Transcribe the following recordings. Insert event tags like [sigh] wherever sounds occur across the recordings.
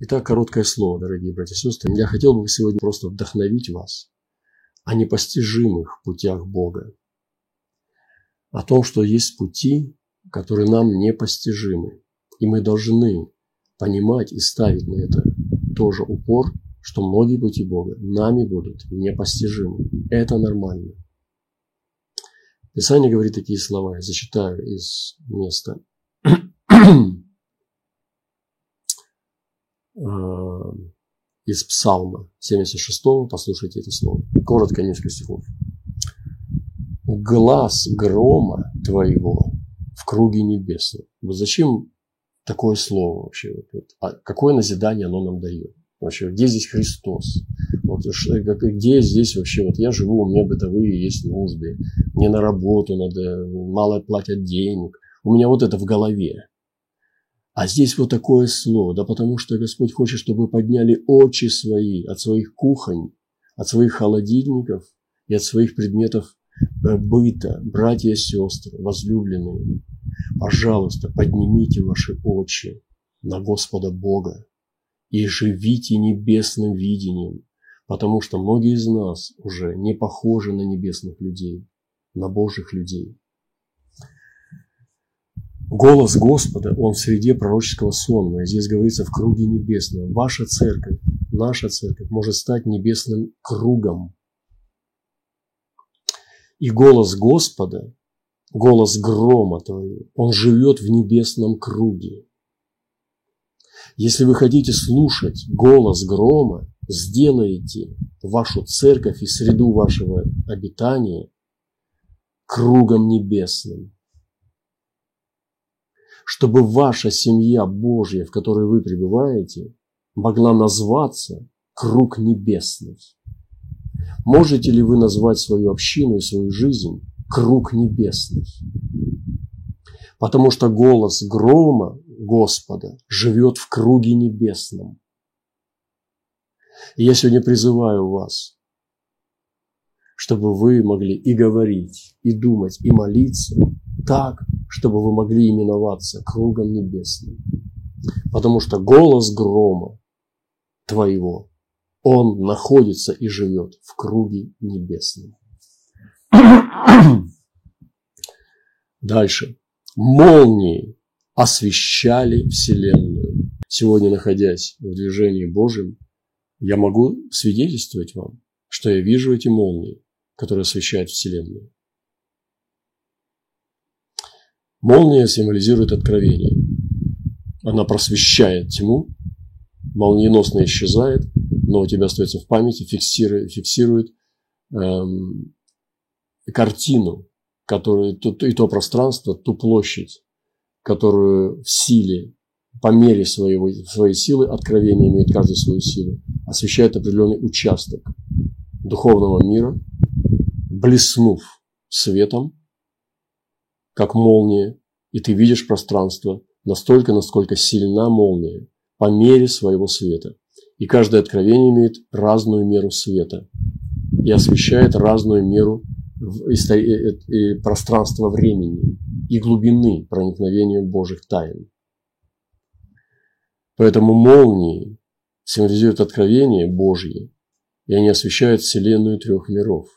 Итак, короткое слово, дорогие братья и сестры. Я хотел бы сегодня просто вдохновить вас о непостижимых путях Бога. О том, что есть пути, которые нам непостижимы. И мы должны понимать и ставить на это тоже упор, что многие пути Бога нами будут непостижимы. Это нормально. Писание говорит такие слова, я зачитаю из места. [clears throat] Э, из Псалма 76, послушайте это слово. Коротко, несколько стихов. Глаз грома твоего в круге небесном. Вот зачем такое слово вообще? Вот, а какое назидание оно нам дает? Вообще, где здесь Христос? Вот, где здесь вообще, вот я живу, у меня бытовые есть нужды, мне на работу надо, мало платят денег. У меня вот это в голове. А здесь вот такое слово, да потому что Господь хочет, чтобы вы подняли очи свои от своих кухонь, от своих холодильников и от своих предметов э, быта, братья и сестры, возлюбленные. Пожалуйста, поднимите ваши очи на Господа Бога и живите небесным видением, потому что многие из нас уже не похожи на небесных людей, на Божьих людей. Голос Господа, он в среде пророческого сонма. И здесь говорится в круге небесном. Ваша церковь, наша церковь может стать небесным кругом. И голос Господа, голос грома твоего, он живет в небесном круге. Если вы хотите слушать голос грома, сделайте вашу церковь и среду вашего обитания кругом небесным чтобы ваша семья Божья, в которой вы пребываете, могла назваться круг небесный. Можете ли вы назвать свою общину и свою жизнь круг небесный? Потому что голос грома Господа живет в круге небесном. И я сегодня призываю вас, чтобы вы могли и говорить, и думать, и молиться так, чтобы вы могли именоваться кругом небесным. Потому что голос грома твоего, он находится и живет в круге небесном. Дальше. Молнии освещали Вселенную. Сегодня, находясь в движении Божьем, я могу свидетельствовать вам, что я вижу эти молнии, которые освещают Вселенную. Молния символизирует откровение. Она просвещает тьму, молниеносно исчезает, но у тебя остается в памяти, фиксирует, фиксирует эм, картину, которую, и то пространство, ту площадь, которую в силе, по мере своего, своей силы, откровение имеет каждую свою силу, освещает определенный участок духовного мира, блеснув светом, как молния, и ты видишь пространство настолько, насколько сильна молния по мере своего света. И каждое откровение имеет разную меру света и освещает разную меру пространства времени и глубины проникновения Божьих тайн. Поэтому молнии символизируют откровения Божьи, и они освещают Вселенную трех миров.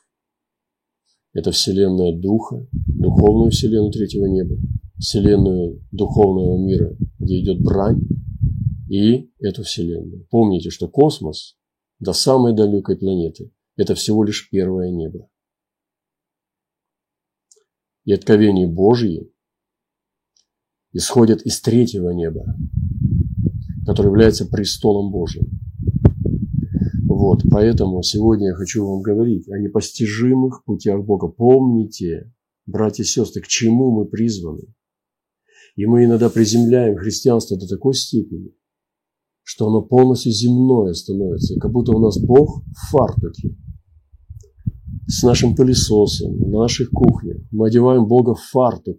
Это Вселенная Духа, духовную Вселенную третьего неба, Вселенную духовного мира, где идет брань, и эту Вселенную. Помните, что космос до самой далекой планеты – это всего лишь первое небо. И откровения Божьи исходят из третьего неба, который является престолом Божьим. Вот, поэтому сегодня я хочу вам говорить о непостижимых путях Бога. Помните, братья и сестры, к чему мы призваны. И мы иногда приземляем христианство до такой степени, что оно полностью земное становится, как будто у нас Бог в фартуке с нашим пылесосом на наших кухнях. Мы одеваем Бога в фартук,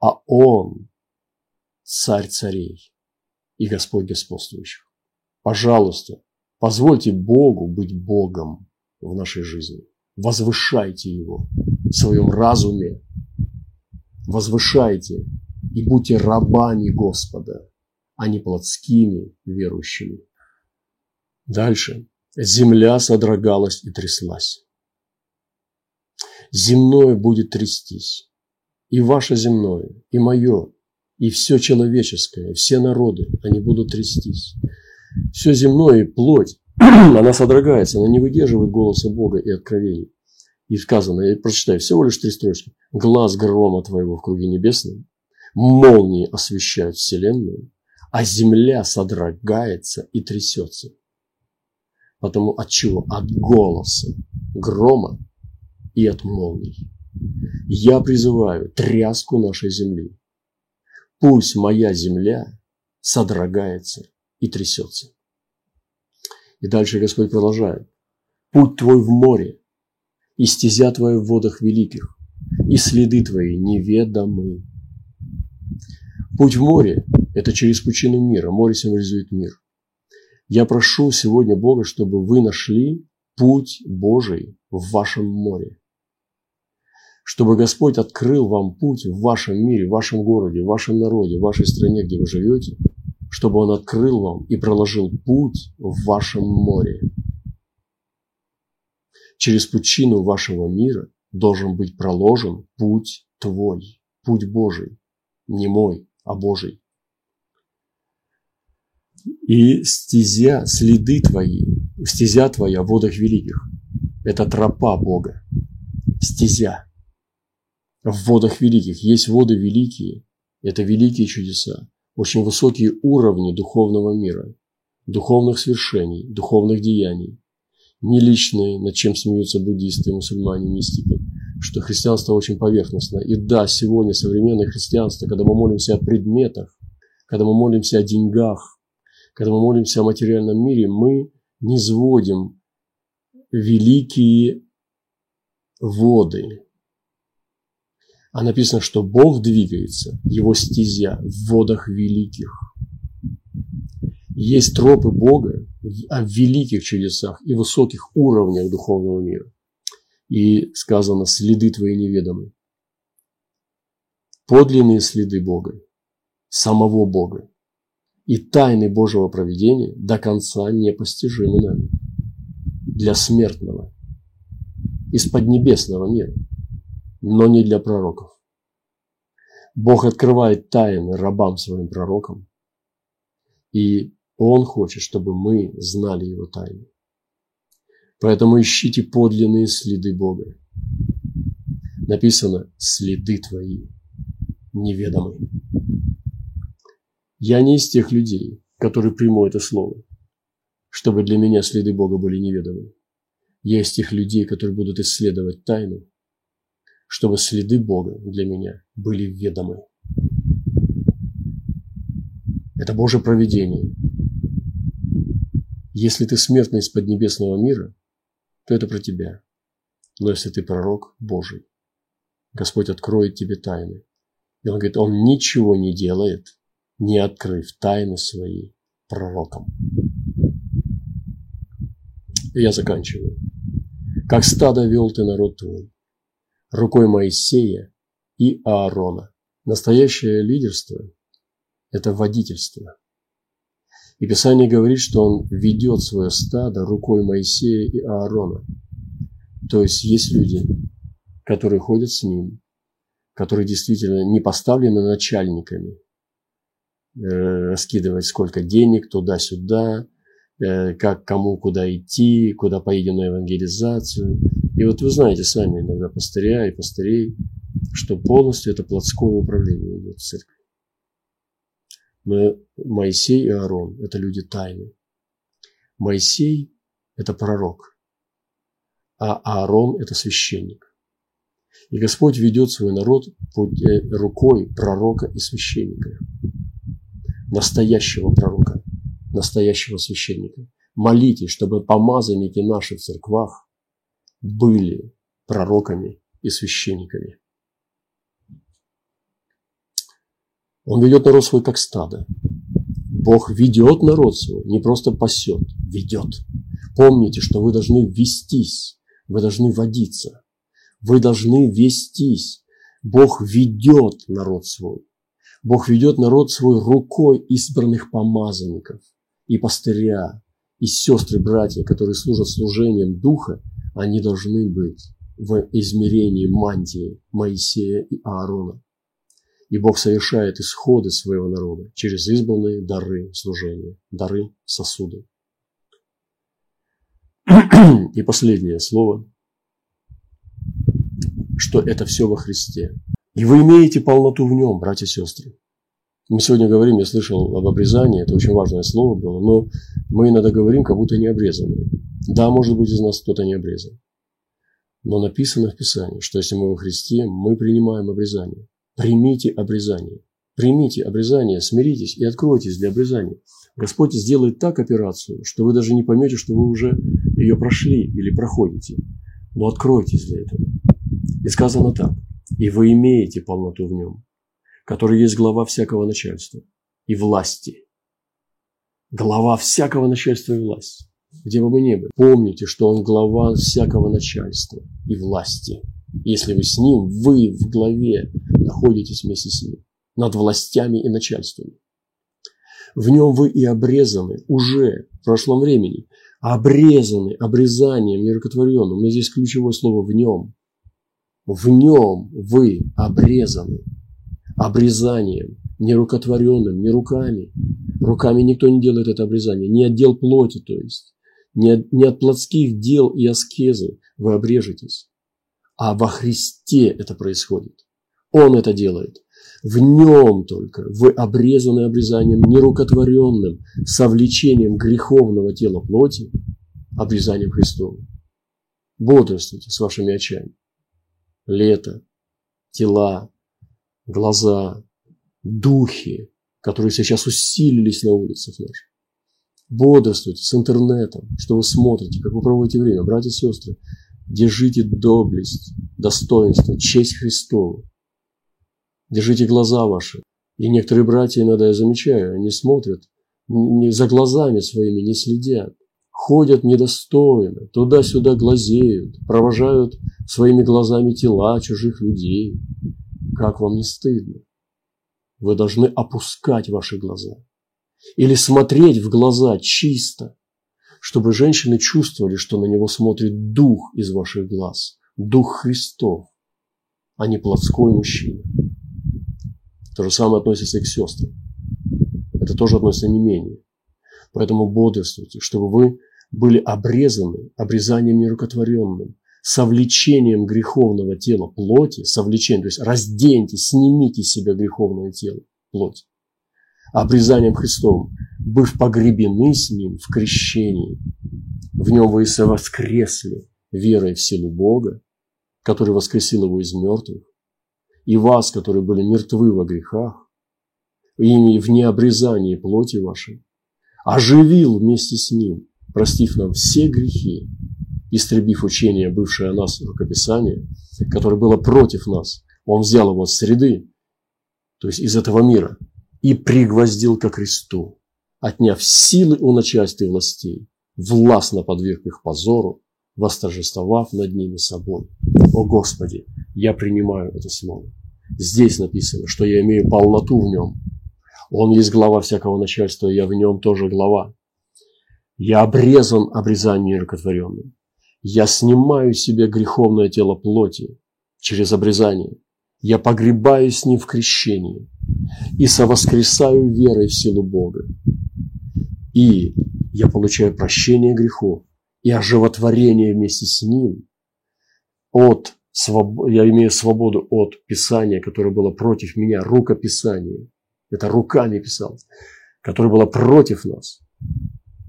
а Он царь царей и Господь господствующих. Пожалуйста, Позвольте Богу быть Богом в нашей жизни. Возвышайте Его в своем разуме. Возвышайте и будьте рабами Господа, а не плотскими верующими. Дальше. Земля содрогалась и тряслась. Земное будет трястись. И ваше земное, и мое, и все человеческое, все народы, они будут трястись. Все земное плоть, [clears throat] она содрогается, она не выдерживает голоса Бога и откровений. И сказано, я прочитаю всего лишь три строчки. Глаз грома твоего в круге небесном, молнии освещают вселенную, а земля содрогается и трясется. Потому от чего? От голоса грома и от молний. Я призываю тряску нашей земли. Пусть моя земля содрогается и трясется. И дальше Господь продолжает. Путь твой в море, и стезя твоя в водах великих, и следы твои неведомы. Путь в море – это через пучину мира. Море символизует мир. Я прошу сегодня Бога, чтобы вы нашли путь Божий в вашем море. Чтобы Господь открыл вам путь в вашем мире, в вашем городе, в вашем народе, в вашей стране, где вы живете, чтобы Он открыл вам и проложил путь в вашем море. Через пучину вашего мира должен быть проложен путь твой, путь Божий, не мой, а Божий. И стезя, следы твои, стезя твоя в водах великих, это тропа Бога, стезя. В водах великих есть воды великие, это великие чудеса, очень высокие уровни духовного мира, духовных свершений, духовных деяний, не личные, над чем смеются буддисты, мусульмане, мистики, что христианство очень поверхностно. И да, сегодня современное христианство, когда мы молимся о предметах, когда мы молимся о деньгах, когда мы молимся о материальном мире, мы не сводим великие воды. А написано, что Бог двигается, его стезя в водах великих. Есть тропы Бога о великих чудесах и высоких уровнях духовного мира. И сказано, следы твои неведомы. Подлинные следы Бога, самого Бога и тайны Божьего проведения до конца непостижимы нами для смертного из поднебесного мира, но не для пророков. Бог открывает тайны рабам своим пророкам, и он хочет, чтобы мы знали Его тайны. Поэтому ищите подлинные следы Бога. Написано «следы твои неведомы». Я не из тех людей, которые приму это слово, чтобы для меня следы Бога были неведомы. Я из тех людей, которые будут исследовать тайну, чтобы следы Бога для меня были ведомы. Это Божье провидение, если ты смертный из поднебесного мира, то это про тебя. Но если ты пророк Божий, Господь откроет тебе тайны. И Он говорит, Он ничего не делает, не открыв тайны свои пророкам. И я заканчиваю. Как стадо вел ты народ твой, рукой Моисея и Аарона. Настоящее лидерство – это водительство – и Писание говорит, что он ведет свое стадо рукой Моисея и Аарона. То есть есть люди, которые ходят с ним, которые действительно не поставлены начальниками, э, раскидывать сколько денег туда-сюда, э, как кому куда идти, куда поедем на евангелизацию. И вот вы знаете сами иногда пастыря и пастырей, что полностью это плотское управление идет в церкви. Но Моисей и Аарон – это люди тайны. Моисей – это пророк, а Аарон – это священник. И Господь ведет свой народ под э, рукой пророка и священника. Настоящего пророка, настоящего священника. Молитесь, чтобы помазанники наших церквах были пророками и священниками. Он ведет народ свой как стадо. Бог ведет народ свой, не просто пасет, ведет. Помните, что вы должны вестись, вы должны водиться, вы должны вестись. Бог ведет народ свой. Бог ведет народ свой рукой избранных помазанников и пастыря, и сестры, братья, которые служат служением Духа, они должны быть в измерении мантии Моисея и Аарона. И Бог совершает исходы своего народа через избранные дары служения, дары сосуды. И последнее слово, что это все во Христе. И вы имеете полноту в нем, братья и сестры. Мы сегодня говорим, я слышал об обрезании, это очень важное слово было, но мы иногда говорим, как будто не обрезанные. Да, может быть, из нас кто-то не обрезан. Но написано в Писании, что если мы во Христе, мы принимаем обрезание. Примите обрезание. Примите обрезание, смиритесь и откройтесь для обрезания. Господь сделает так операцию, что вы даже не поймете, что вы уже ее прошли или проходите. Но откройтесь для этого. И сказано так. И вы имеете полноту в нем, который есть глава всякого начальства и власти. Глава всякого начальства и власти. Где бы мы ни были, помните, что он глава всякого начальства и власти. Если вы с ним, вы в главе находитесь вместе с ним, над властями и начальствами. В нем вы и обрезаны уже в прошлом времени, обрезаны обрезанием нерукотворенным. Но здесь ключевое слово «в нем». В нем вы обрезаны обрезанием, не рукотворенным, не руками. Руками никто не делает это обрезание, не отдел плоти, то есть. Не от, не от плотских дел и аскезы вы обрежетесь, а во Христе это происходит. Он это делает. В нем только вы обрезаны обрезанием нерукотворенным, совлечением греховного тела плоти, обрезанием Христовым. Бодрствуйте с вашими очами. Лето, тела, глаза, духи, которые сейчас усилились на улицах наших. Бодрствуйте с интернетом, что вы смотрите, как вы проводите время. Братья и сестры, держите доблесть, достоинство, честь Христову. Держите глаза ваши. И некоторые братья, иногда я замечаю, они смотрят, не за глазами своими не следят. Ходят недостойно, туда-сюда глазеют, провожают своими глазами тела чужих людей. Как вам не стыдно? Вы должны опускать ваши глаза. Или смотреть в глаза чисто, чтобы женщины чувствовали, что на него смотрит дух из ваших глаз, дух Христов, а не плотской мужчина. То же самое относится и к сестрам. Это тоже относится не менее. Поэтому бодрствуйте, чтобы вы были обрезаны обрезанием нерукотворенным, совлечением греховного тела плоти, совлечением, то есть разденьте, снимите с себя греховное тело, плоть, обрезанием Христовым, быв погребены с Ним в крещении. В Нем вы и воскресли верой в силу Бога, который воскресил Его из мертвых, и вас, которые были мертвы во грехах, и в необрезании плоти вашей, оживил вместе с Ним, простив нам все грехи, истребив учение, бывшее о нас рукописание, которое было против нас. Он взял его с среды, то есть из этого мира, и пригвоздил ко кресту, отняв силы у начальства и властей, властно подверг их позору, восторжествовав над ними собой. О Господи, я принимаю это слово. Здесь написано, что я имею полноту в нем. Он есть глава всякого начальства, я в нем тоже глава. Я обрезан обрезанием рукотворенным. Я снимаю себе греховное тело плоти через обрезание. Я погребаю с ним в крещении и совоскресаю верой в силу Бога. И я получаю прощение грехов и оживотворение вместе с ним от я имею свободу от Писания, которое было против меня, рукописание. Это руками писал, которое было против нас.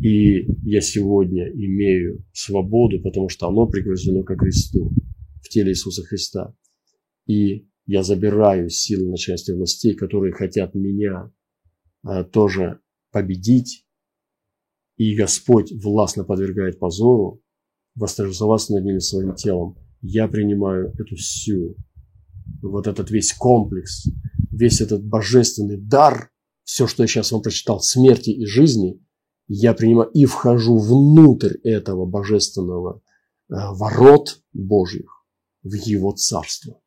И я сегодня имею свободу, потому что оно пригвождено ко кресту в теле Иисуса Христа. И я забираю силы начальства властей, которые хотят меня а, тоже победить. И Господь властно подвергает позору, восторжествоваться над ними своим телом я принимаю эту всю, вот этот весь комплекс, весь этот божественный дар, все, что я сейчас вам прочитал, смерти и жизни, я принимаю и вхожу внутрь этого божественного э, ворот Божьих в Его Царство.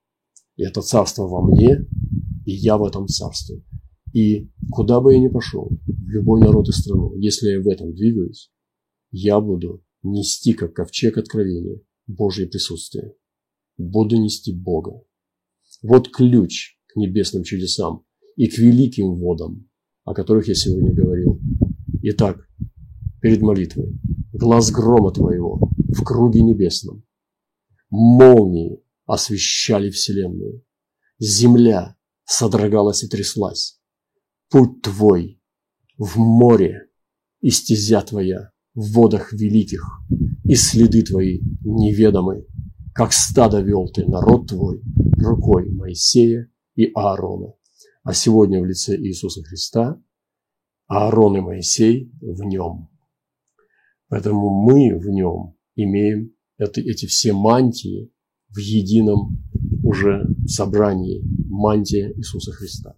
И это Царство во мне, и я в этом Царстве. И куда бы я ни пошел, в любой народ и страну, если я в этом двигаюсь, я буду нести, как ковчег откровения, Божье присутствие. Буду нести Бога. Вот ключ к небесным чудесам и к великим водам, о которых я сегодня говорил. Итак, перед молитвой, глаз грома Твоего в круге небесном, молнии освещали вселенную, земля содрогалась и тряслась, путь Твой в море и стезя Твоя в водах великих, и следы Твои неведомы, как стадо вел Ты народ Твой рукой Моисея и Аарона, а сегодня в лице Иисуса Христа Аарон и Моисей в нем. Поэтому мы в нем имеем это, эти все мантии в едином уже собрании мантия Иисуса Христа.